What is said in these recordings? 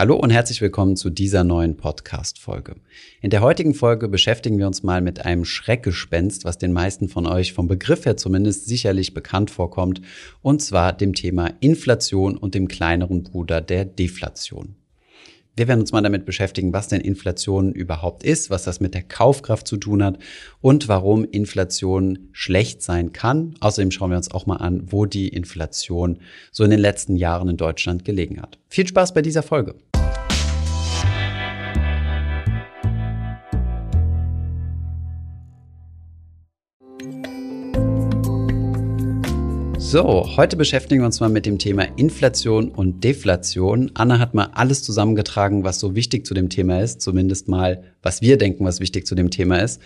Hallo und herzlich willkommen zu dieser neuen Podcast-Folge. In der heutigen Folge beschäftigen wir uns mal mit einem Schreckgespenst, was den meisten von euch vom Begriff her zumindest sicherlich bekannt vorkommt, und zwar dem Thema Inflation und dem kleineren Bruder der Deflation. Wir werden uns mal damit beschäftigen, was denn Inflation überhaupt ist, was das mit der Kaufkraft zu tun hat und warum Inflation schlecht sein kann. Außerdem schauen wir uns auch mal an, wo die Inflation so in den letzten Jahren in Deutschland gelegen hat. Viel Spaß bei dieser Folge. So, heute beschäftigen wir uns mal mit dem Thema Inflation und Deflation. Anna hat mal alles zusammengetragen, was so wichtig zu dem Thema ist, zumindest mal, was wir denken, was wichtig zu dem Thema ist.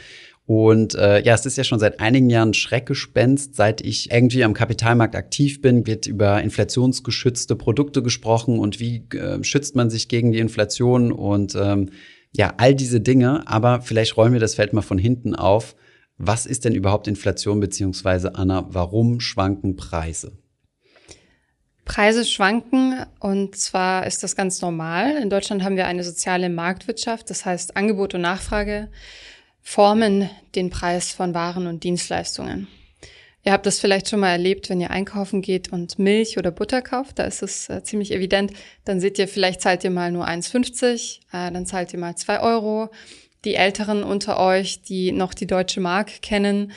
Und äh, ja, es ist ja schon seit einigen Jahren Schreckgespenst. Seit ich irgendwie am Kapitalmarkt aktiv bin, wird über inflationsgeschützte Produkte gesprochen und wie äh, schützt man sich gegen die Inflation und ähm, ja, all diese Dinge. Aber vielleicht räumen wir das Feld mal von hinten auf. Was ist denn überhaupt Inflation, beziehungsweise Anna, warum schwanken Preise? Preise schwanken und zwar ist das ganz normal. In Deutschland haben wir eine soziale Marktwirtschaft, das heißt Angebot und Nachfrage formen den Preis von Waren und Dienstleistungen. Ihr habt das vielleicht schon mal erlebt, wenn ihr einkaufen geht und Milch oder Butter kauft, da ist es äh, ziemlich evident. Dann seht ihr, vielleicht zahlt ihr mal nur 1,50, äh, dann zahlt ihr mal 2 Euro die Älteren unter euch, die noch die deutsche Mark kennen,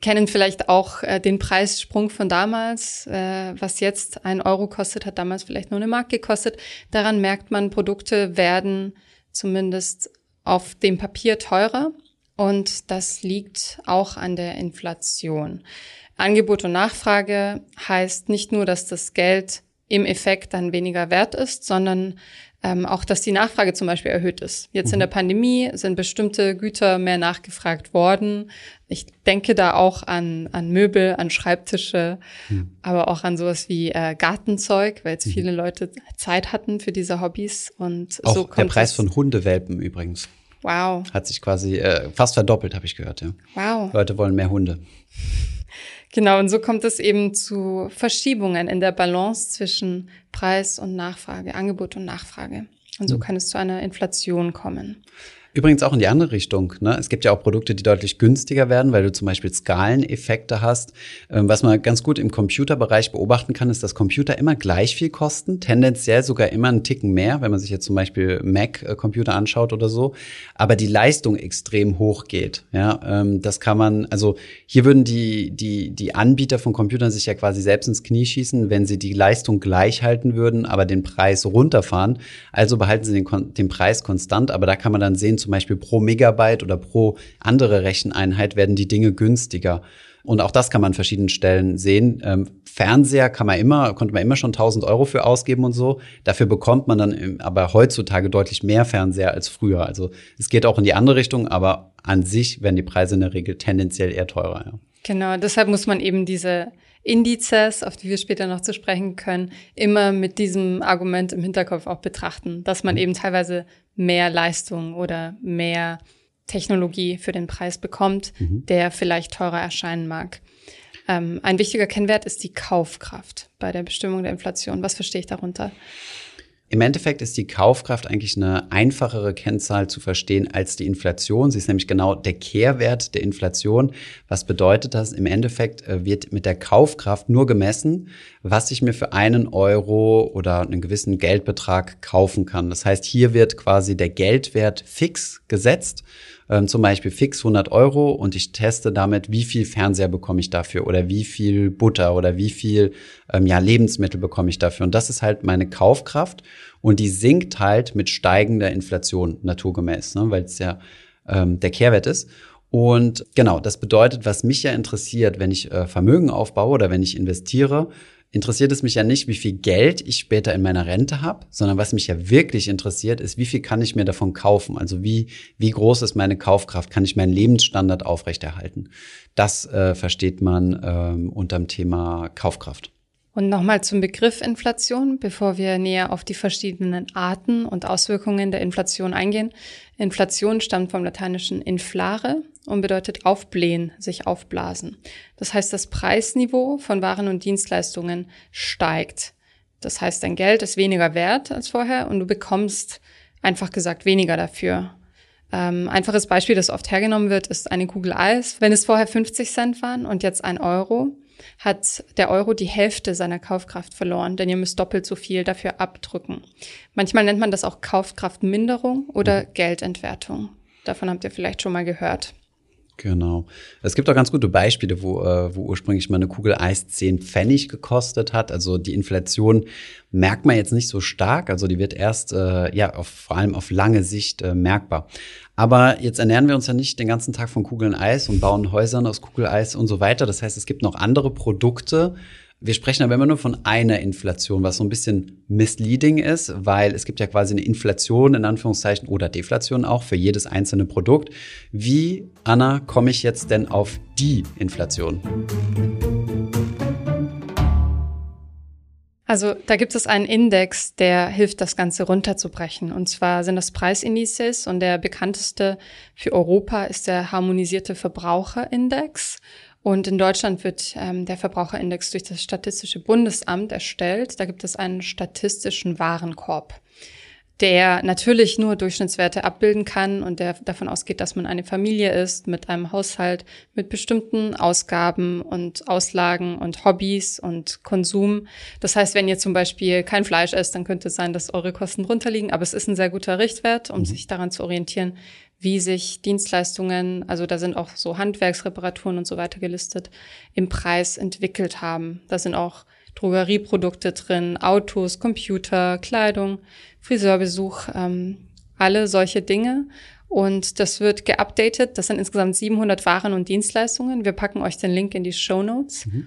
kennen vielleicht auch äh, den Preissprung von damals. Äh, was jetzt ein Euro kostet, hat damals vielleicht nur eine Mark gekostet. Daran merkt man, Produkte werden zumindest auf dem Papier teurer. Und das liegt auch an der Inflation. Angebot und Nachfrage heißt nicht nur, dass das Geld im Effekt dann weniger wert ist, sondern ähm, auch, dass die Nachfrage zum Beispiel erhöht ist. Jetzt mhm. in der Pandemie sind bestimmte Güter mehr nachgefragt worden. Ich denke da auch an, an Möbel, an Schreibtische, mhm. aber auch an sowas wie äh, Gartenzeug, weil jetzt mhm. viele Leute Zeit hatten für diese Hobbys. Und auch so kommt der Preis von Hundewelpen übrigens. Wow. Hat sich quasi äh, fast verdoppelt, habe ich gehört. Ja. Wow. Leute wollen mehr Hunde. Genau, und so kommt es eben zu Verschiebungen in der Balance zwischen Preis und Nachfrage, Angebot und Nachfrage. Und so hm. kann es zu einer Inflation kommen. Übrigens auch in die andere Richtung. Ne? Es gibt ja auch Produkte, die deutlich günstiger werden, weil du zum Beispiel Skaleneffekte hast. Ähm, was man ganz gut im Computerbereich beobachten kann, ist, dass Computer immer gleich viel kosten, tendenziell sogar immer einen Ticken mehr, wenn man sich jetzt zum Beispiel Mac-Computer anschaut oder so, aber die Leistung extrem hoch geht. Ja, ähm, das kann man, also hier würden die, die, die Anbieter von Computern sich ja quasi selbst ins Knie schießen, wenn sie die Leistung gleich halten würden, aber den Preis runterfahren. Also behalten sie den, den Preis konstant, aber da kann man dann sehen, zum Beispiel pro Megabyte oder pro andere Recheneinheit werden die Dinge günstiger. Und auch das kann man an verschiedenen Stellen sehen. Ähm, Fernseher kann man immer, konnte man immer schon 1000 Euro für ausgeben und so. Dafür bekommt man dann aber heutzutage deutlich mehr Fernseher als früher. Also es geht auch in die andere Richtung, aber an sich werden die Preise in der Regel tendenziell eher teurer. Ja. Genau, deshalb muss man eben diese Indizes, auf die wir später noch zu sprechen können, immer mit diesem Argument im Hinterkopf auch betrachten, dass man eben teilweise mehr Leistung oder mehr Technologie für den Preis bekommt, mhm. der vielleicht teurer erscheinen mag. Ähm, ein wichtiger Kennwert ist die Kaufkraft bei der Bestimmung der Inflation. Was verstehe ich darunter? Im Endeffekt ist die Kaufkraft eigentlich eine einfachere Kennzahl zu verstehen als die Inflation. Sie ist nämlich genau der Kehrwert der Inflation. Was bedeutet das? Im Endeffekt äh, wird mit der Kaufkraft nur gemessen, was ich mir für einen Euro oder einen gewissen Geldbetrag kaufen kann. Das heißt, hier wird quasi der Geldwert fix gesetzt ähm, zum Beispiel fix 100 Euro und ich teste damit, wie viel Fernseher bekomme ich dafür oder wie viel Butter oder wie viel ähm, ja, Lebensmittel bekomme ich dafür. Und das ist halt meine Kaufkraft und die sinkt halt mit steigender Inflation naturgemäß, ne, weil es ja ähm, der Kehrwert ist. Und genau, das bedeutet, was mich ja interessiert, wenn ich äh, Vermögen aufbaue oder wenn ich investiere, interessiert es mich ja nicht, wie viel Geld ich später in meiner Rente habe, sondern was mich ja wirklich interessiert, ist, wie viel kann ich mir davon kaufen? Also wie, wie groß ist meine Kaufkraft? Kann ich meinen Lebensstandard aufrechterhalten? Das äh, versteht man ähm, unterm Thema Kaufkraft. Und nochmal zum Begriff Inflation, bevor wir näher auf die verschiedenen Arten und Auswirkungen der Inflation eingehen. Inflation stammt vom lateinischen inflare und bedeutet aufblähen, sich aufblasen. Das heißt, das Preisniveau von Waren und Dienstleistungen steigt. Das heißt, dein Geld ist weniger wert als vorher und du bekommst einfach gesagt weniger dafür. Ähm, einfaches Beispiel, das oft hergenommen wird, ist eine Kugel Eis. Wenn es vorher 50 Cent waren und jetzt ein Euro, hat der Euro die Hälfte seiner Kaufkraft verloren, denn ihr müsst doppelt so viel dafür abdrücken. Manchmal nennt man das auch Kaufkraftminderung oder Geldentwertung. Davon habt ihr vielleicht schon mal gehört. Genau. Es gibt auch ganz gute Beispiele, wo, äh, wo ursprünglich mal eine Kugel Eis 10 Pfennig gekostet hat. Also die Inflation merkt man jetzt nicht so stark. Also die wird erst, äh, ja, auf, vor allem auf lange Sicht äh, merkbar. Aber jetzt ernähren wir uns ja nicht den ganzen Tag von Kugeln Eis und bauen Häusern aus Kugeleis und so weiter. Das heißt, es gibt noch andere Produkte, wir sprechen aber immer nur von einer Inflation, was so ein bisschen misleading ist, weil es gibt ja quasi eine Inflation in Anführungszeichen oder Deflation auch für jedes einzelne Produkt. Wie, Anna, komme ich jetzt denn auf die Inflation? Also da gibt es einen Index, der hilft, das Ganze runterzubrechen. Und zwar sind das Preisindizes und der bekannteste für Europa ist der harmonisierte Verbraucherindex. Und in Deutschland wird ähm, der Verbraucherindex durch das Statistische Bundesamt erstellt. Da gibt es einen statistischen Warenkorb, der natürlich nur Durchschnittswerte abbilden kann und der davon ausgeht, dass man eine Familie ist mit einem Haushalt mit bestimmten Ausgaben und Auslagen und Hobbys und Konsum. Das heißt, wenn ihr zum Beispiel kein Fleisch esst, dann könnte es sein, dass eure Kosten drunter liegen. Aber es ist ein sehr guter Richtwert, um mhm. sich daran zu orientieren, wie sich Dienstleistungen, also da sind auch so Handwerksreparaturen und so weiter gelistet, im Preis entwickelt haben. Da sind auch Drogerieprodukte drin, Autos, Computer, Kleidung, Friseurbesuch, ähm, alle solche Dinge. Und das wird geupdatet. Das sind insgesamt 700 Waren und Dienstleistungen. Wir packen euch den Link in die Show Notes. Mhm.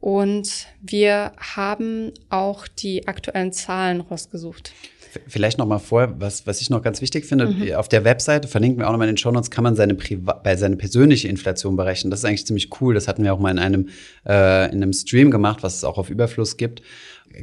Und wir haben auch die aktuellen Zahlen rausgesucht. Vielleicht noch mal vor, was, was ich noch ganz wichtig finde, mhm. auf der Webseite, verlinken wir auch noch mal in den Show Notes, kann man seine, Priva bei seine persönliche Inflation berechnen. Das ist eigentlich ziemlich cool. Das hatten wir auch mal in einem, äh, in einem Stream gemacht, was es auch auf Überfluss gibt.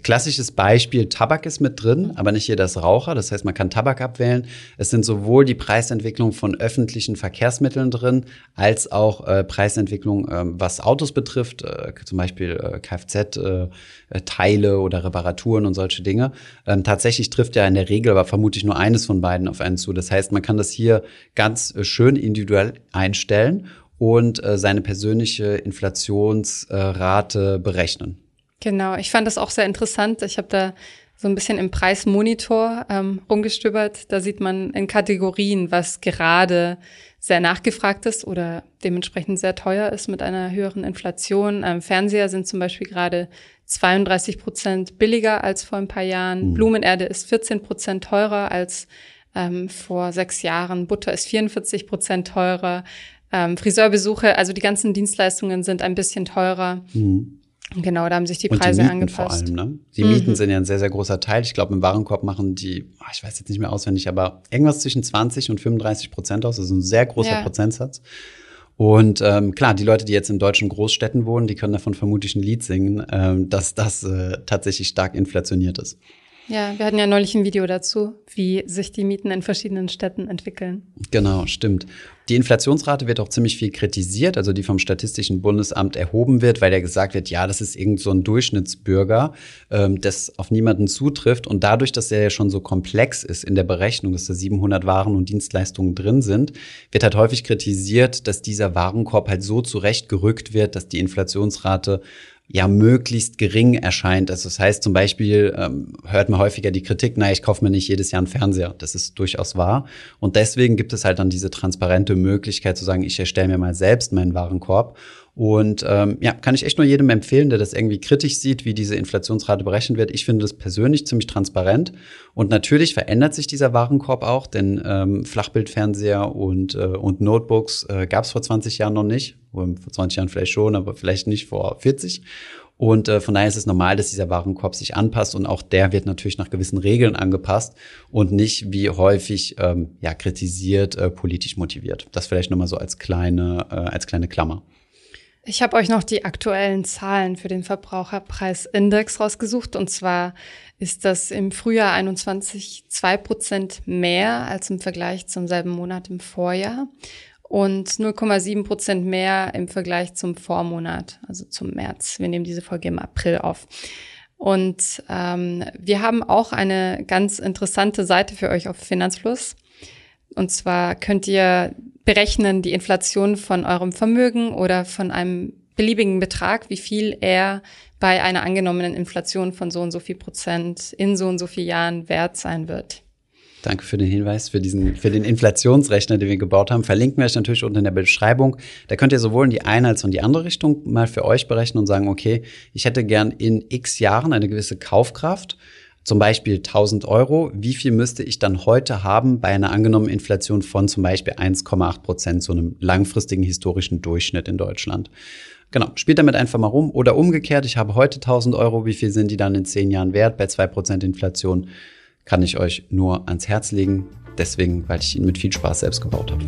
Klassisches Beispiel, Tabak ist mit drin, aber nicht jeder ist Raucher. Das heißt, man kann Tabak abwählen. Es sind sowohl die Preisentwicklung von öffentlichen Verkehrsmitteln drin, als auch äh, Preisentwicklung, äh, was Autos betrifft, äh, zum Beispiel äh, Kfz-Teile äh, oder Reparaturen und solche Dinge. Ähm, tatsächlich trifft ja in der Regel aber vermutlich nur eines von beiden auf einen zu. Das heißt, man kann das hier ganz äh, schön individuell einstellen und seine persönliche Inflationsrate berechnen. Genau, ich fand das auch sehr interessant. Ich habe da so ein bisschen im Preismonitor ähm, rumgestöbert. Da sieht man in Kategorien, was gerade sehr nachgefragt ist oder dementsprechend sehr teuer ist mit einer höheren Inflation. Ähm, Fernseher sind zum Beispiel gerade 32 Prozent billiger als vor ein paar Jahren. Mhm. Blumenerde ist 14 Prozent teurer als ähm, vor sechs Jahren. Butter ist 44 Prozent teurer. Ähm, Friseurbesuche, also die ganzen Dienstleistungen sind ein bisschen teurer. Mhm. Genau, da haben sich die Preise und die angepasst. Vor allem, ne? Die mhm. Mieten sind ja ein sehr, sehr großer Teil. Ich glaube, im Warenkorb machen die, ah, ich weiß jetzt nicht mehr auswendig, aber irgendwas zwischen 20 und 35 Prozent aus. Das ist ein sehr großer ja. Prozentsatz. Und ähm, klar, die Leute, die jetzt in deutschen Großstädten wohnen, die können davon vermutlich ein Lied singen, ähm, dass das äh, tatsächlich stark inflationiert ist. Ja, wir hatten ja neulich ein Video dazu, wie sich die Mieten in verschiedenen Städten entwickeln. Genau, stimmt. Die Inflationsrate wird auch ziemlich viel kritisiert, also die vom Statistischen Bundesamt erhoben wird, weil ja gesagt wird, ja, das ist irgend so ein Durchschnittsbürger, ähm, das auf niemanden zutrifft. Und dadurch, dass er ja schon so komplex ist in der Berechnung, dass da 700 Waren und Dienstleistungen drin sind, wird halt häufig kritisiert, dass dieser Warenkorb halt so zurechtgerückt wird, dass die Inflationsrate ja möglichst gering erscheint. Also das heißt zum Beispiel ähm, hört man häufiger die Kritik, na, ich kaufe mir nicht jedes Jahr einen Fernseher. Das ist durchaus wahr. Und deswegen gibt es halt dann diese transparente Möglichkeit zu sagen, ich erstelle mir mal selbst meinen Warenkorb und ähm, ja, kann ich echt nur jedem empfehlen, der das irgendwie kritisch sieht, wie diese Inflationsrate berechnet wird. Ich finde das persönlich ziemlich transparent. Und natürlich verändert sich dieser Warenkorb auch, denn ähm, Flachbildfernseher und, äh, und Notebooks äh, gab es vor 20 Jahren noch nicht. Vor 20 Jahren vielleicht schon, aber vielleicht nicht vor 40. Und äh, von daher ist es normal, dass dieser Warenkorb sich anpasst und auch der wird natürlich nach gewissen Regeln angepasst und nicht wie häufig ähm, ja kritisiert äh, politisch motiviert. Das vielleicht nochmal so als kleine äh, als kleine Klammer. Ich habe euch noch die aktuellen Zahlen für den Verbraucherpreisindex rausgesucht. Und zwar ist das im Frühjahr 21 zwei Prozent mehr als im Vergleich zum selben Monat im Vorjahr und 0,7 Prozent mehr im Vergleich zum Vormonat, also zum März. Wir nehmen diese Folge im April auf. Und ähm, wir haben auch eine ganz interessante Seite für euch auf Finanzfluss. Und zwar könnt ihr berechnen die Inflation von eurem Vermögen oder von einem beliebigen Betrag, wie viel er bei einer angenommenen Inflation von so und so viel Prozent in so und so vielen Jahren wert sein wird. Danke für den Hinweis, für diesen, für den Inflationsrechner, den wir gebaut haben. Verlinken wir euch natürlich unten in der Beschreibung. Da könnt ihr sowohl in die eine als auch in die andere Richtung mal für euch berechnen und sagen, okay, ich hätte gern in x Jahren eine gewisse Kaufkraft zum Beispiel 1000 Euro, wie viel müsste ich dann heute haben bei einer angenommenen Inflation von zum Beispiel 1,8 Prozent, so einem langfristigen historischen Durchschnitt in Deutschland? Genau, spielt damit einfach mal rum. Oder umgekehrt, ich habe heute 1000 Euro, wie viel sind die dann in 10 Jahren wert bei 2 Prozent Inflation? Kann ich euch nur ans Herz legen. Deswegen, weil ich ihn mit viel Spaß selbst gebaut habe.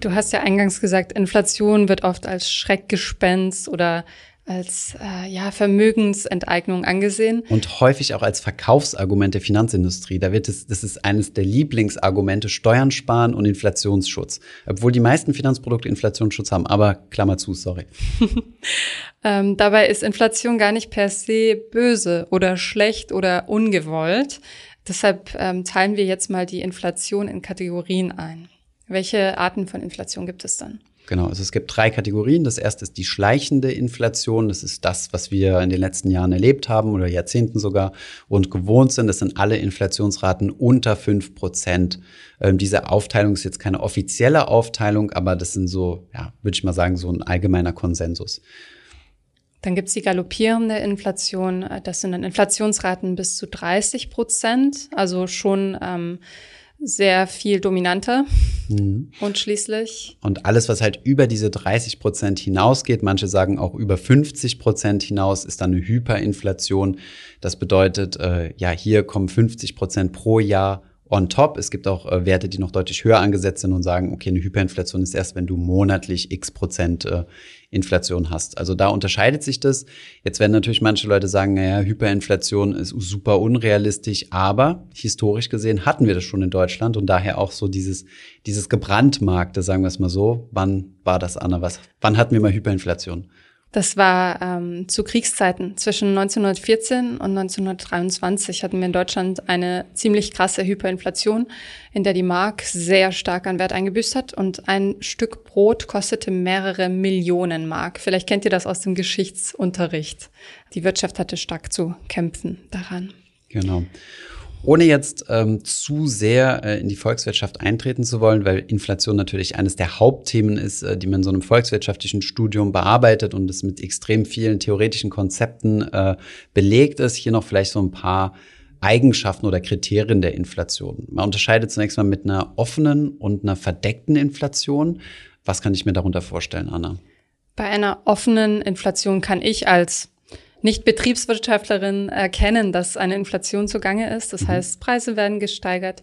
Du hast ja eingangs gesagt, Inflation wird oft als Schreckgespenst oder als äh, ja, Vermögensenteignung angesehen. Und häufig auch als Verkaufsargument der Finanzindustrie. Da wird es, das ist eines der Lieblingsargumente, Steuern sparen und Inflationsschutz. Obwohl die meisten Finanzprodukte Inflationsschutz haben, aber Klammer zu, sorry. ähm, dabei ist Inflation gar nicht per se böse oder schlecht oder ungewollt. Deshalb ähm, teilen wir jetzt mal die Inflation in Kategorien ein. Welche Arten von Inflation gibt es dann? Genau, also es gibt drei Kategorien. Das erste ist die schleichende Inflation. Das ist das, was wir in den letzten Jahren erlebt haben oder Jahrzehnten sogar und gewohnt sind. Das sind alle Inflationsraten unter fünf Prozent. Ähm, diese Aufteilung ist jetzt keine offizielle Aufteilung, aber das sind so, ja, würde ich mal sagen, so ein allgemeiner Konsensus. Dann gibt's die galoppierende Inflation. Das sind dann Inflationsraten bis zu 30 Prozent, also schon ähm, sehr viel dominanter. Mhm. Und schließlich. Und alles, was halt über diese 30 Prozent hinausgeht, manche sagen auch über 50 Prozent hinaus, ist dann eine Hyperinflation. Das bedeutet, äh, ja, hier kommen 50 Prozent pro Jahr on top. Es gibt auch äh, Werte, die noch deutlich höher angesetzt sind und sagen, okay, eine Hyperinflation ist erst, wenn du monatlich x Prozent äh, Inflation hast. Also da unterscheidet sich das. Jetzt werden natürlich manche Leute sagen, naja, Hyperinflation ist super unrealistisch, aber historisch gesehen hatten wir das schon in Deutschland und daher auch so dieses, dieses gebrandmarkte, sagen wir es mal so. Wann war das, Anna? Was, wann hatten wir mal Hyperinflation? Das war ähm, zu Kriegszeiten. Zwischen 1914 und 1923 hatten wir in Deutschland eine ziemlich krasse Hyperinflation, in der die Mark sehr stark an Wert eingebüßt hat und ein Stück Brot kostete mehrere Millionen Mark. Vielleicht kennt ihr das aus dem Geschichtsunterricht. Die Wirtschaft hatte stark zu kämpfen daran. Genau. Ohne jetzt ähm, zu sehr äh, in die Volkswirtschaft eintreten zu wollen, weil Inflation natürlich eines der Hauptthemen ist, äh, die man in so einem volkswirtschaftlichen Studium bearbeitet und es mit extrem vielen theoretischen Konzepten äh, belegt ist, hier noch vielleicht so ein paar Eigenschaften oder Kriterien der Inflation. Man unterscheidet zunächst mal mit einer offenen und einer verdeckten Inflation. Was kann ich mir darunter vorstellen, Anna? Bei einer offenen Inflation kann ich als nicht-Betriebswirtschaftlerin erkennen, dass eine Inflation zugange ist. Das mhm. heißt, Preise werden gesteigert.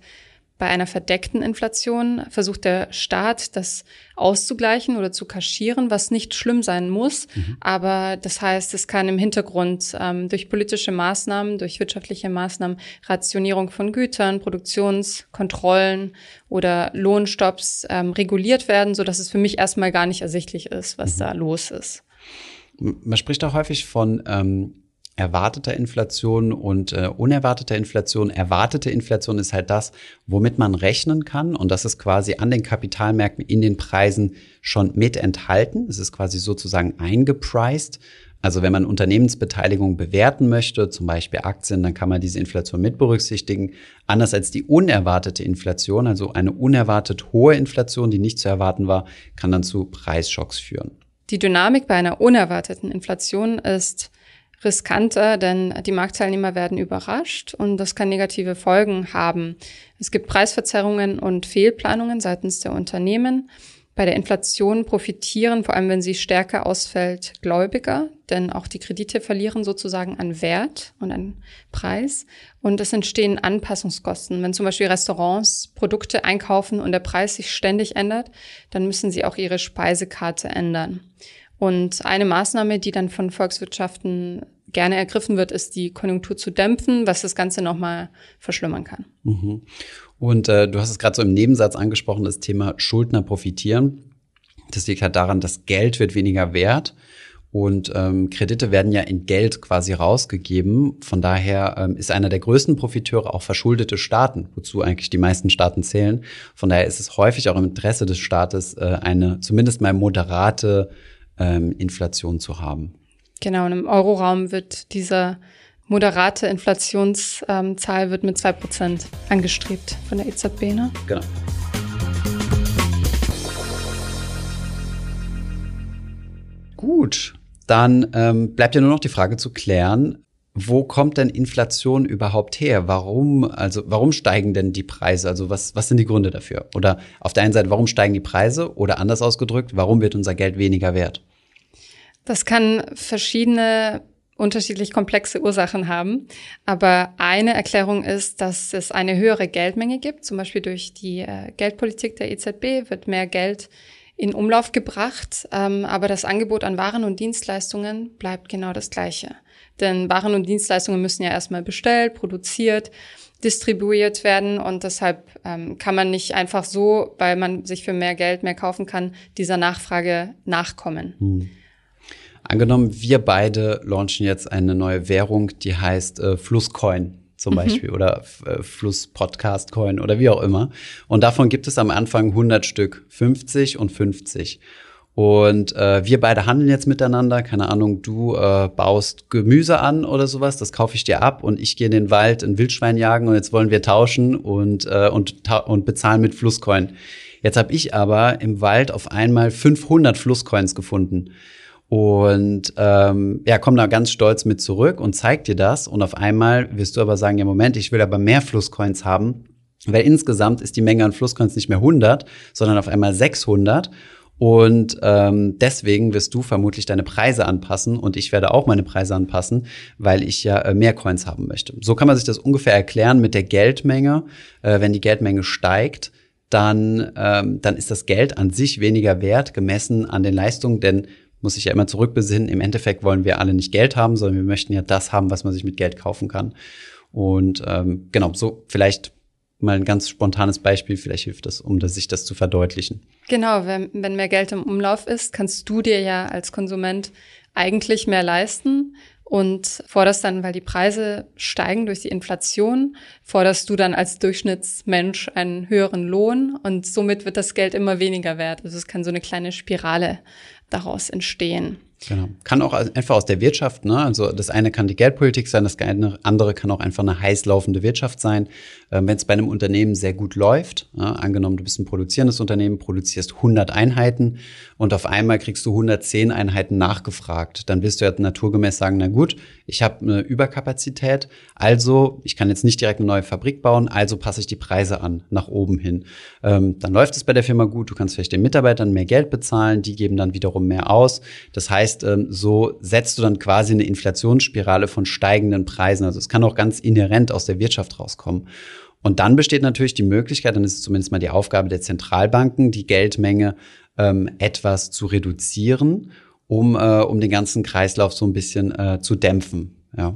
Bei einer verdeckten Inflation versucht der Staat, das auszugleichen oder zu kaschieren, was nicht schlimm sein muss. Mhm. Aber das heißt, es kann im Hintergrund ähm, durch politische Maßnahmen, durch wirtschaftliche Maßnahmen, Rationierung von Gütern, Produktionskontrollen oder Lohnstopps ähm, reguliert werden, so dass es für mich erstmal gar nicht ersichtlich ist, was mhm. da los ist. Man spricht auch häufig von ähm, erwarteter Inflation und äh, unerwarteter Inflation. Erwartete Inflation ist halt das, womit man rechnen kann und das ist quasi an den Kapitalmärkten in den Preisen schon mit enthalten. Es ist quasi sozusagen eingepreist. Also wenn man Unternehmensbeteiligung bewerten möchte, zum Beispiel Aktien, dann kann man diese Inflation mit berücksichtigen. Anders als die unerwartete Inflation, also eine unerwartet hohe Inflation, die nicht zu erwarten war, kann dann zu Preisschocks führen. Die Dynamik bei einer unerwarteten Inflation ist riskanter, denn die Marktteilnehmer werden überrascht und das kann negative Folgen haben. Es gibt Preisverzerrungen und Fehlplanungen seitens der Unternehmen. Bei der Inflation profitieren, vor allem wenn sie stärker ausfällt, Gläubiger, denn auch die Kredite verlieren sozusagen an Wert und an Preis. Und es entstehen Anpassungskosten. Wenn zum Beispiel Restaurants Produkte einkaufen und der Preis sich ständig ändert, dann müssen sie auch ihre Speisekarte ändern. Und eine Maßnahme, die dann von Volkswirtschaften gerne ergriffen wird, ist die Konjunktur zu dämpfen, was das Ganze nochmal verschlimmern kann. Mhm. Und äh, du hast es gerade so im Nebensatz angesprochen, das Thema Schuldner profitieren. Das liegt halt daran, dass Geld wird weniger wert. Und ähm, Kredite werden ja in Geld quasi rausgegeben. Von daher ähm, ist einer der größten Profiteure auch verschuldete Staaten, wozu eigentlich die meisten Staaten zählen. Von daher ist es häufig auch im Interesse des Staates, äh, eine zumindest mal moderate ähm, Inflation zu haben. Genau, und im Euroraum wird dieser moderate Inflationszahl wird mit zwei Prozent angestrebt von der EZB. Ne? Genau. Gut, dann ähm, bleibt ja nur noch die Frage zu klären, wo kommt denn Inflation überhaupt her? Warum, also warum steigen denn die Preise? Also was, was sind die Gründe dafür? Oder auf der einen Seite, warum steigen die Preise? Oder anders ausgedrückt, warum wird unser Geld weniger wert? Das kann verschiedene unterschiedlich komplexe Ursachen haben. Aber eine Erklärung ist, dass es eine höhere Geldmenge gibt. Zum Beispiel durch die äh, Geldpolitik der EZB wird mehr Geld in Umlauf gebracht, ähm, aber das Angebot an Waren und Dienstleistungen bleibt genau das gleiche. Denn Waren und Dienstleistungen müssen ja erstmal bestellt, produziert, distribuiert werden und deshalb ähm, kann man nicht einfach so, weil man sich für mehr Geld mehr kaufen kann, dieser Nachfrage nachkommen. Hm. Angenommen, wir beide launchen jetzt eine neue Währung, die heißt äh, Flusscoin zum mhm. Beispiel oder äh, Fluss Podcast Coin oder wie auch immer. Und davon gibt es am Anfang 100 Stück, 50 und 50. Und äh, wir beide handeln jetzt miteinander. Keine Ahnung, du äh, baust Gemüse an oder sowas, das kaufe ich dir ab und ich gehe in den Wald ein Wildschwein jagen und jetzt wollen wir tauschen und, äh, und, und bezahlen mit Flusscoin. Jetzt habe ich aber im Wald auf einmal 500 Flusscoins gefunden. Und ähm, ja, komm da ganz stolz mit zurück und zeig dir das. Und auf einmal wirst du aber sagen, ja, Moment, ich will aber mehr Flusscoins haben. Weil insgesamt ist die Menge an Flusscoins nicht mehr 100, sondern auf einmal 600. Und ähm, deswegen wirst du vermutlich deine Preise anpassen und ich werde auch meine Preise anpassen, weil ich ja äh, mehr Coins haben möchte. So kann man sich das ungefähr erklären mit der Geldmenge. Äh, wenn die Geldmenge steigt, dann, ähm, dann ist das Geld an sich weniger wert gemessen an den Leistungen, denn muss sich ja immer zurückbesinnen. Im Endeffekt wollen wir alle nicht Geld haben, sondern wir möchten ja das haben, was man sich mit Geld kaufen kann. Und ähm, genau, so vielleicht mal ein ganz spontanes Beispiel, vielleicht hilft das, um das, sich das zu verdeutlichen. Genau, wenn, wenn mehr Geld im Umlauf ist, kannst du dir ja als Konsument eigentlich mehr leisten und forderst dann, weil die Preise steigen durch die Inflation, forderst du dann als Durchschnittsmensch einen höheren Lohn und somit wird das Geld immer weniger wert. Also es kann so eine kleine Spirale daraus entstehen. Genau. Kann auch einfach aus der Wirtschaft, ne? Also das eine kann die Geldpolitik sein, das andere kann auch einfach eine heiß laufende Wirtschaft sein. Ähm, Wenn es bei einem Unternehmen sehr gut läuft, ja, angenommen, du bist ein produzierendes Unternehmen, produzierst 100 Einheiten und auf einmal kriegst du 110 Einheiten nachgefragt, dann wirst du ja naturgemäß sagen, na gut, ich habe eine Überkapazität, also ich kann jetzt nicht direkt eine neue Fabrik bauen, also passe ich die Preise an, nach oben hin. Ähm, dann läuft es bei der Firma gut, du kannst vielleicht den Mitarbeitern mehr Geld bezahlen, die geben dann wiederum mehr aus. Das heißt, ähm, so setzt du dann quasi eine Inflationsspirale von steigenden Preisen. Also es kann auch ganz inhärent aus der Wirtschaft rauskommen. Und dann besteht natürlich die Möglichkeit, dann ist es zumindest mal die Aufgabe der Zentralbanken, die Geldmenge ähm, etwas zu reduzieren, um, äh, um den ganzen Kreislauf so ein bisschen äh, zu dämpfen. Ja.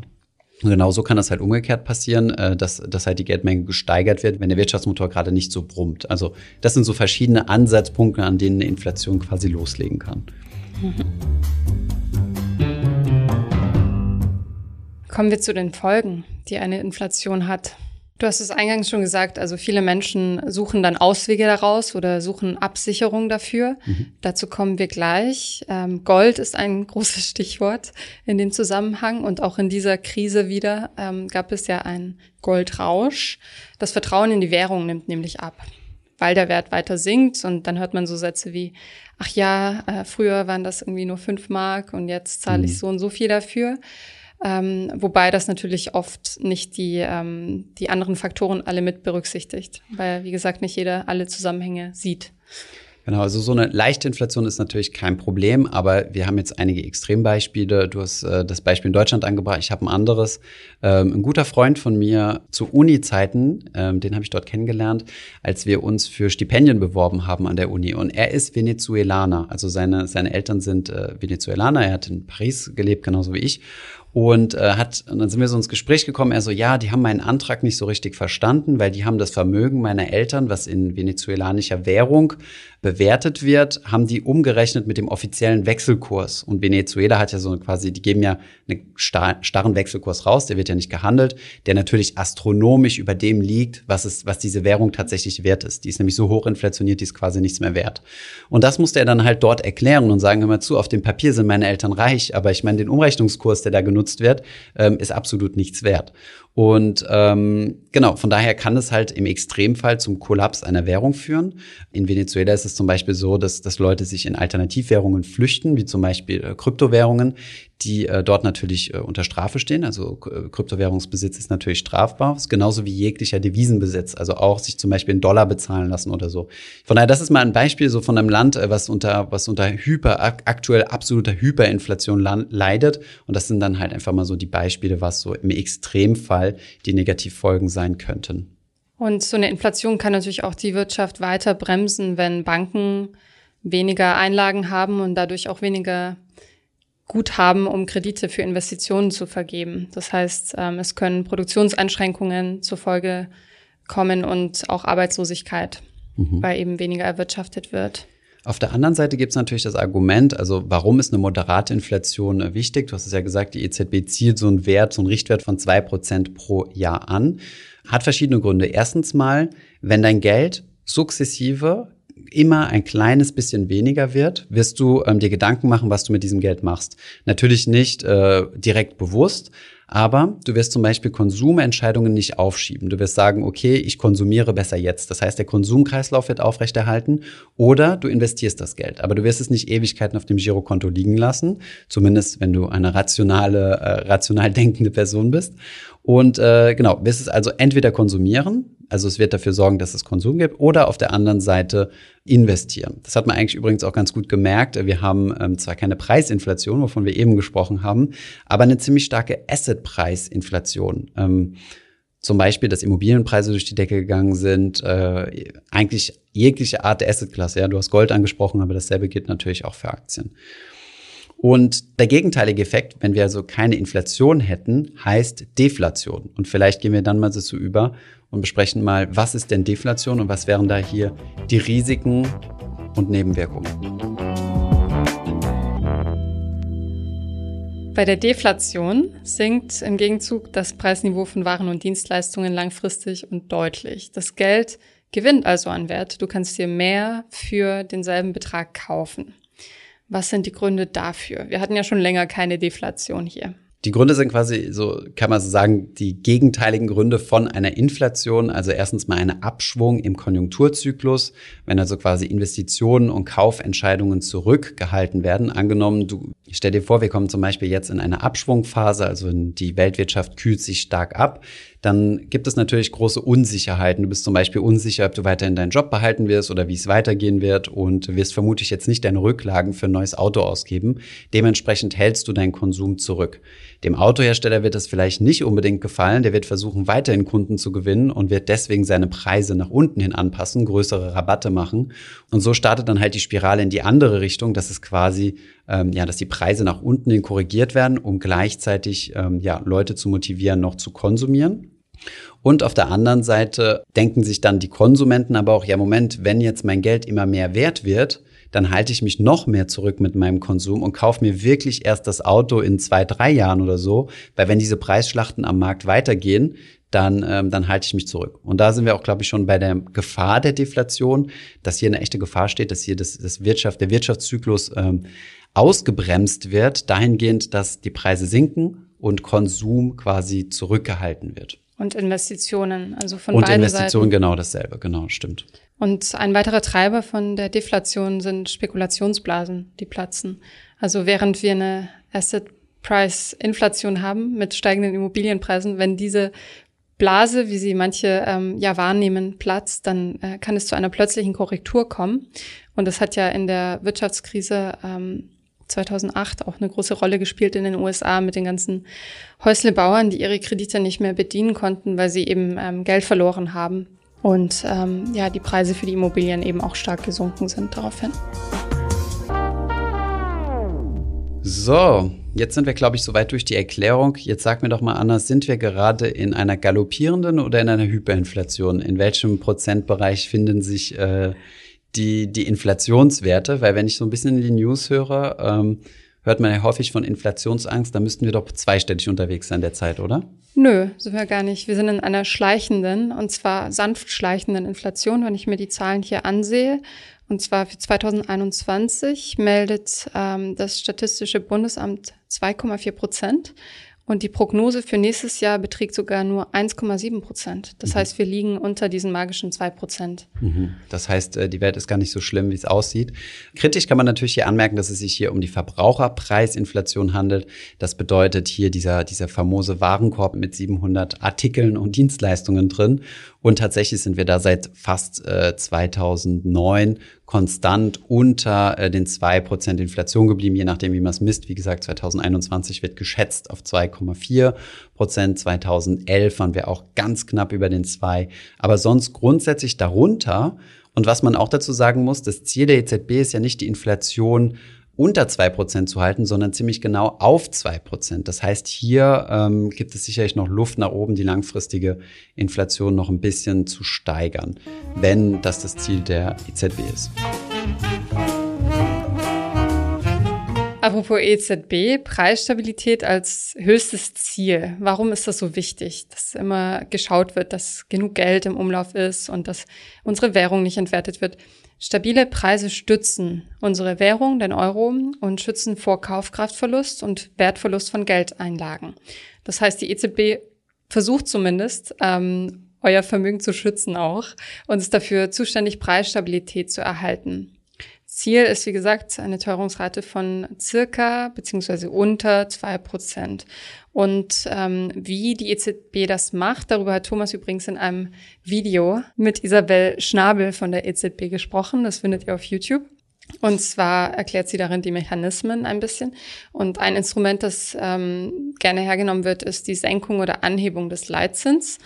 Und genau so kann das halt umgekehrt passieren, äh, dass, dass halt die Geldmenge gesteigert wird, wenn der Wirtschaftsmotor gerade nicht so brummt. Also das sind so verschiedene Ansatzpunkte, an denen eine Inflation quasi loslegen kann. Kommen wir zu den Folgen, die eine Inflation hat. Du hast es eingangs schon gesagt, also viele Menschen suchen dann Auswege daraus oder suchen Absicherung dafür. Mhm. Dazu kommen wir gleich. Ähm, Gold ist ein großes Stichwort in dem Zusammenhang und auch in dieser Krise wieder ähm, gab es ja einen Goldrausch. Das Vertrauen in die Währung nimmt nämlich ab, weil der Wert weiter sinkt und dann hört man so Sätze wie, ach ja, äh, früher waren das irgendwie nur fünf Mark und jetzt zahle ich mhm. so und so viel dafür. Ähm, wobei das natürlich oft nicht die, ähm, die anderen Faktoren alle mit berücksichtigt, weil, wie gesagt, nicht jeder alle Zusammenhänge sieht. Genau, also so eine leichte Inflation ist natürlich kein Problem, aber wir haben jetzt einige Extrembeispiele. Du hast äh, das Beispiel in Deutschland angebracht, ich habe ein anderes. Ähm, ein guter Freund von mir zu Uni-Zeiten, ähm, den habe ich dort kennengelernt, als wir uns für Stipendien beworben haben an der Uni. Und er ist Venezuelaner, also seine, seine Eltern sind äh, Venezuelaner, er hat in Paris gelebt, genauso wie ich. Und äh, hat, und dann sind wir so ins Gespräch gekommen, er so, ja, die haben meinen Antrag nicht so richtig verstanden, weil die haben das Vermögen meiner Eltern, was in venezuelanischer Währung bewertet wird, haben die umgerechnet mit dem offiziellen Wechselkurs. Und Venezuela hat ja so quasi, die geben ja einen starren Wechselkurs raus, der wird ja nicht gehandelt, der natürlich astronomisch über dem liegt, was es, was diese Währung tatsächlich wert ist. Die ist nämlich so hoch inflationiert, die ist quasi nichts mehr wert. Und das musste er dann halt dort erklären und sagen, hör mal zu, auf dem Papier sind meine Eltern reich, aber ich meine, den Umrechnungskurs, der da genutzt wird, ähm, ist absolut nichts wert. Und ähm, genau, von daher kann es halt im Extremfall zum Kollaps einer Währung führen. In Venezuela ist es zum Beispiel so, dass, dass Leute sich in Alternativwährungen flüchten, wie zum Beispiel äh, Kryptowährungen, die äh, dort natürlich äh, unter Strafe stehen. Also äh, Kryptowährungsbesitz ist natürlich strafbar, ist genauso wie jeglicher Devisenbesitz, also auch sich zum Beispiel in Dollar bezahlen lassen oder so. Von daher, das ist mal ein Beispiel so von einem Land, äh, was unter was unter hyper aktuell absoluter Hyperinflation leidet. Und das sind dann halt einfach mal so die Beispiele, was so im Extremfall die Negativfolgen sein könnten. Und so eine Inflation kann natürlich auch die Wirtschaft weiter bremsen, wenn Banken weniger Einlagen haben und dadurch auch weniger Guthaben, um Kredite für Investitionen zu vergeben. Das heißt, ähm, es können Produktionseinschränkungen zur Folge kommen und auch Arbeitslosigkeit, mhm. weil eben weniger erwirtschaftet wird. Auf der anderen Seite gibt es natürlich das Argument, also warum ist eine moderate Inflation äh, wichtig? Du hast es ja gesagt, die EZB zielt so einen Wert, so einen Richtwert von zwei Prozent pro Jahr an. Hat verschiedene Gründe. Erstens mal, wenn dein Geld sukzessive immer ein kleines bisschen weniger wird, wirst du ähm, dir Gedanken machen, was du mit diesem Geld machst. Natürlich nicht äh, direkt bewusst, aber du wirst zum Beispiel Konsumentscheidungen nicht aufschieben. Du wirst sagen, okay, ich konsumiere besser jetzt. Das heißt, der Konsumkreislauf wird aufrechterhalten oder du investierst das Geld. Aber du wirst es nicht Ewigkeiten auf dem Girokonto liegen lassen. Zumindest, wenn du eine rationale, äh, rational denkende Person bist. Und äh, genau, wirst es also entweder konsumieren, also es wird dafür sorgen, dass es Konsum gibt oder auf der anderen Seite investieren. Das hat man eigentlich übrigens auch ganz gut gemerkt. Wir haben ähm, zwar keine Preisinflation, wovon wir eben gesprochen haben, aber eine ziemlich starke Assetpreisinflation. Ähm, zum Beispiel, dass Immobilienpreise durch die Decke gegangen sind, äh, eigentlich jegliche Art der Assetklasse. Ja, du hast Gold angesprochen, aber dasselbe gilt natürlich auch für Aktien. Und der gegenteilige Effekt, wenn wir also keine Inflation hätten, heißt Deflation. Und vielleicht gehen wir dann mal dazu über und besprechen mal, was ist denn Deflation und was wären da hier die Risiken und Nebenwirkungen. Bei der Deflation sinkt im Gegenzug das Preisniveau von Waren und Dienstleistungen langfristig und deutlich. Das Geld gewinnt also an Wert. Du kannst dir mehr für denselben Betrag kaufen. Was sind die Gründe dafür? Wir hatten ja schon länger keine Deflation hier. Die Gründe sind quasi so, kann man so sagen, die gegenteiligen Gründe von einer Inflation. Also erstens mal eine Abschwung im Konjunkturzyklus, wenn also quasi Investitionen und Kaufentscheidungen zurückgehalten werden. Angenommen, du stell dir vor, wir kommen zum Beispiel jetzt in eine Abschwungphase, also die Weltwirtschaft kühlt sich stark ab dann gibt es natürlich große Unsicherheiten. Du bist zum Beispiel unsicher, ob du weiterhin deinen Job behalten wirst oder wie es weitergehen wird und wirst vermutlich jetzt nicht deine Rücklagen für ein neues Auto ausgeben. Dementsprechend hältst du deinen Konsum zurück. Dem Autohersteller wird es vielleicht nicht unbedingt gefallen. Der wird versuchen, weiterhin Kunden zu gewinnen und wird deswegen seine Preise nach unten hin anpassen, größere Rabatte machen. Und so startet dann halt die Spirale in die andere Richtung, dass es quasi, ähm, ja, dass die Preise nach unten hin korrigiert werden, um gleichzeitig, ähm, ja, Leute zu motivieren, noch zu konsumieren. Und auf der anderen Seite denken sich dann die Konsumenten aber auch, ja, Moment, wenn jetzt mein Geld immer mehr wert wird, dann halte ich mich noch mehr zurück mit meinem Konsum und kaufe mir wirklich erst das Auto in zwei, drei Jahren oder so. Weil wenn diese Preisschlachten am Markt weitergehen, dann, ähm, dann halte ich mich zurück. Und da sind wir auch, glaube ich, schon bei der Gefahr der Deflation, dass hier eine echte Gefahr steht, dass hier das, das Wirtschaft, der Wirtschaftszyklus ähm, ausgebremst wird, dahingehend, dass die Preise sinken und Konsum quasi zurückgehalten wird. Und Investitionen, also von Und beiden Investitionen Seiten. genau dasselbe, genau, stimmt. Und ein weiterer Treiber von der Deflation sind Spekulationsblasen, die platzen. Also während wir eine Asset Price Inflation haben mit steigenden Immobilienpreisen, wenn diese Blase, wie sie manche ähm, ja wahrnehmen, platzt, dann äh, kann es zu einer plötzlichen Korrektur kommen. Und das hat ja in der Wirtschaftskrise ähm, 2008 auch eine große Rolle gespielt in den USA mit den ganzen Häuslebauern, die ihre Kredite nicht mehr bedienen konnten, weil sie eben ähm, Geld verloren haben und ähm, ja die Preise für die Immobilien eben auch stark gesunken sind daraufhin. So, Jetzt sind wir, glaube ich, soweit durch die Erklärung. Jetzt sag mir doch mal, Anna, sind wir gerade in einer galoppierenden oder in einer Hyperinflation? In welchem Prozentbereich finden sich äh, die, die Inflationswerte? Weil wenn ich so ein bisschen in die News höre, ähm, hört man ja häufig von Inflationsangst, da müssten wir doch zweistellig unterwegs sein derzeit, oder? Nö, sind wir gar nicht. Wir sind in einer schleichenden, und zwar sanft schleichenden Inflation, wenn ich mir die Zahlen hier ansehe. Und zwar für 2021 meldet ähm, das Statistische Bundesamt 2,4 Prozent. Und die Prognose für nächstes Jahr beträgt sogar nur 1,7 Prozent. Das mhm. heißt, wir liegen unter diesen magischen 2 Prozent. Mhm. Das heißt, äh, die Welt ist gar nicht so schlimm, wie es aussieht. Kritisch kann man natürlich hier anmerken, dass es sich hier um die Verbraucherpreisinflation handelt. Das bedeutet hier dieser, dieser famose Warenkorb mit 700 Artikeln und Dienstleistungen drin. Und tatsächlich sind wir da seit fast äh, 2009 konstant unter äh, den zwei Prozent Inflation geblieben, je nachdem, wie man es misst. Wie gesagt, 2021 wird geschätzt auf 2,4 Prozent. 2011 waren wir auch ganz knapp über den zwei. Aber sonst grundsätzlich darunter. Und was man auch dazu sagen muss, das Ziel der EZB ist ja nicht die Inflation unter zwei Prozent zu halten, sondern ziemlich genau auf zwei Prozent. Das heißt, hier ähm, gibt es sicherlich noch Luft nach oben, die langfristige Inflation noch ein bisschen zu steigern, wenn das das Ziel der EZB ist. Apropos EZB, Preisstabilität als höchstes Ziel. Warum ist das so wichtig, dass immer geschaut wird, dass genug Geld im Umlauf ist und dass unsere Währung nicht entwertet wird? Stabile Preise stützen unsere Währung, den Euro, und schützen vor Kaufkraftverlust und Wertverlust von Geldeinlagen. Das heißt, die EZB versucht zumindest, ähm, euer Vermögen zu schützen auch und ist dafür zuständig, Preisstabilität zu erhalten. Ziel ist, wie gesagt, eine Teuerungsrate von circa beziehungsweise unter zwei Prozent. Und ähm, wie die EZB das macht, darüber hat Thomas übrigens in einem Video mit Isabel Schnabel von der EZB gesprochen. Das findet ihr auf YouTube. Und zwar erklärt sie darin die Mechanismen ein bisschen. Und ein Instrument, das ähm, gerne hergenommen wird, ist die Senkung oder Anhebung des Leitzins.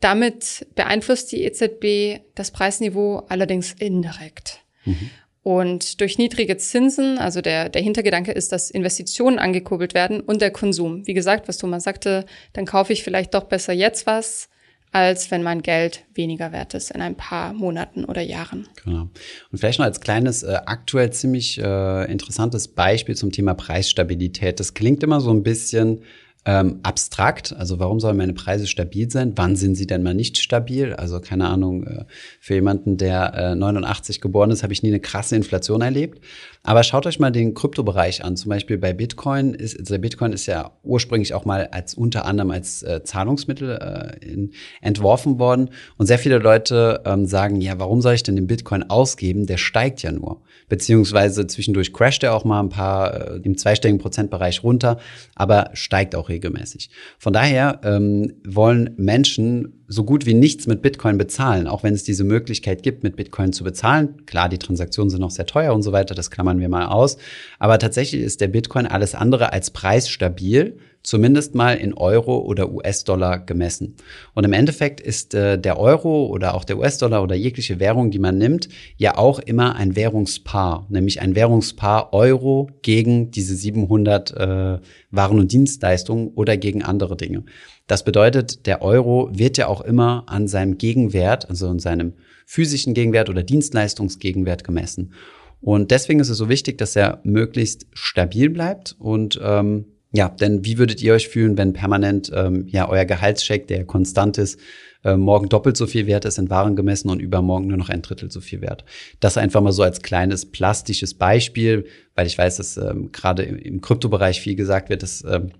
Damit beeinflusst die EZB das Preisniveau allerdings indirekt. Mhm. Und durch niedrige Zinsen, also der, der Hintergedanke ist, dass Investitionen angekurbelt werden und der Konsum. Wie gesagt, was Thomas sagte, dann kaufe ich vielleicht doch besser jetzt was, als wenn mein Geld weniger wert ist in ein paar Monaten oder Jahren. Genau. Und vielleicht noch als kleines, äh, aktuell ziemlich äh, interessantes Beispiel zum Thema Preisstabilität. Das klingt immer so ein bisschen ähm, abstrakt. Also warum sollen meine Preise stabil sein? Wann sind sie denn mal nicht stabil? Also keine Ahnung, äh, für jemanden, der äh, 89 geboren ist, habe ich nie eine krasse Inflation erlebt. Aber schaut euch mal den Kryptobereich an. Zum Beispiel bei Bitcoin ist, also Bitcoin ist ja ursprünglich auch mal als unter anderem als äh, Zahlungsmittel äh, in, entworfen worden. Und sehr viele Leute ähm, sagen, ja, warum soll ich denn den Bitcoin ausgeben? Der steigt ja nur. Beziehungsweise zwischendurch crasht er auch mal ein paar äh, im zweistelligen Prozentbereich runter, aber steigt auch regelmäßig. Von daher ähm, wollen Menschen so gut wie nichts mit Bitcoin bezahlen, auch wenn es diese Möglichkeit gibt, mit Bitcoin zu bezahlen. Klar, die Transaktionen sind noch sehr teuer und so weiter, das klammern wir mal aus. Aber tatsächlich ist der Bitcoin alles andere als preisstabil, zumindest mal in Euro oder US-Dollar gemessen. Und im Endeffekt ist äh, der Euro oder auch der US-Dollar oder jegliche Währung, die man nimmt, ja auch immer ein Währungspaar, nämlich ein Währungspaar Euro gegen diese 700 äh, Waren und Dienstleistungen oder gegen andere Dinge. Das bedeutet, der Euro wird ja auch immer an seinem Gegenwert, also an seinem physischen Gegenwert oder Dienstleistungsgegenwert gemessen. Und deswegen ist es so wichtig, dass er möglichst stabil bleibt. Und ähm, ja, denn wie würdet ihr euch fühlen, wenn permanent ähm, ja euer Gehaltscheck, der konstant ist, äh, morgen doppelt so viel wert ist in Waren gemessen und übermorgen nur noch ein Drittel so viel wert? Das einfach mal so als kleines plastisches Beispiel, weil ich weiß, dass ähm, gerade im Kryptobereich viel gesagt wird, dass ähm,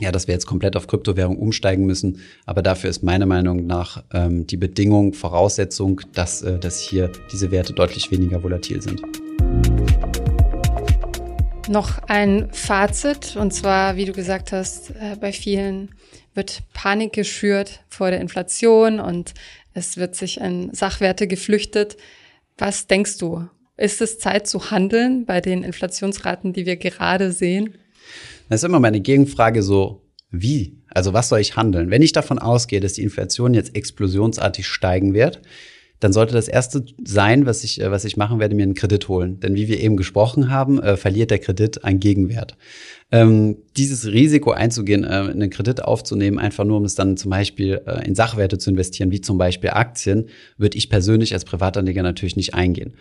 ja, dass wir jetzt komplett auf Kryptowährung umsteigen müssen. Aber dafür ist meiner Meinung nach ähm, die Bedingung, Voraussetzung, dass, äh, dass hier diese Werte deutlich weniger volatil sind. Noch ein Fazit, und zwar, wie du gesagt hast, äh, bei vielen wird Panik geschürt vor der Inflation und es wird sich in Sachwerte geflüchtet. Was denkst du? Ist es Zeit zu handeln bei den Inflationsraten, die wir gerade sehen? Das ist immer meine Gegenfrage so, wie? Also was soll ich handeln? Wenn ich davon ausgehe, dass die Inflation jetzt explosionsartig steigen wird, dann sollte das erste sein, was ich, äh, was ich machen werde, mir einen Kredit holen. Denn wie wir eben gesprochen haben, äh, verliert der Kredit an Gegenwert. Ähm, dieses Risiko einzugehen, äh, einen Kredit aufzunehmen, einfach nur um es dann zum Beispiel äh, in Sachwerte zu investieren, wie zum Beispiel Aktien, würde ich persönlich als Privatanleger natürlich nicht eingehen.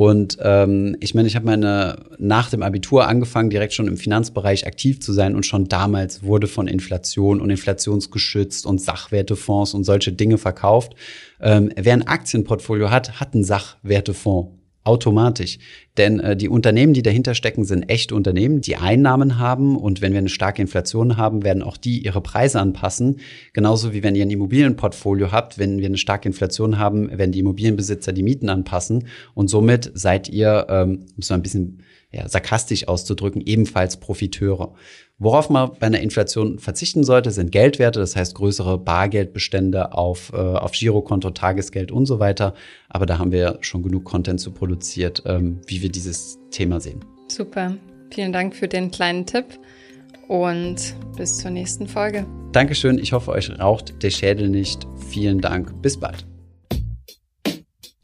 Und ähm, ich meine, ich habe meine nach dem Abitur angefangen, direkt schon im Finanzbereich aktiv zu sein und schon damals wurde von Inflation und inflationsgeschützt und Sachwertefonds und solche Dinge verkauft. Ähm, wer ein Aktienportfolio hat, hat einen Sachwertefonds automatisch. Denn äh, die Unternehmen, die dahinter stecken, sind echte Unternehmen, die Einnahmen haben. Und wenn wir eine starke Inflation haben, werden auch die ihre Preise anpassen. Genauso wie wenn ihr ein Immobilienportfolio habt, wenn wir eine starke Inflation haben, werden die Immobilienbesitzer die Mieten anpassen. Und somit seid ihr, ähm, um es mal ein bisschen ja, sarkastisch auszudrücken, ebenfalls Profiteure. Worauf man bei einer Inflation verzichten sollte, sind Geldwerte, das heißt größere Bargeldbestände auf, äh, auf Girokonto, Tagesgeld und so weiter. Aber da haben wir schon genug Content zu produziert, ähm, wie wir dieses Thema sehen. Super. Vielen Dank für den kleinen Tipp und bis zur nächsten Folge. Dankeschön. Ich hoffe, euch raucht der Schädel nicht. Vielen Dank. Bis bald.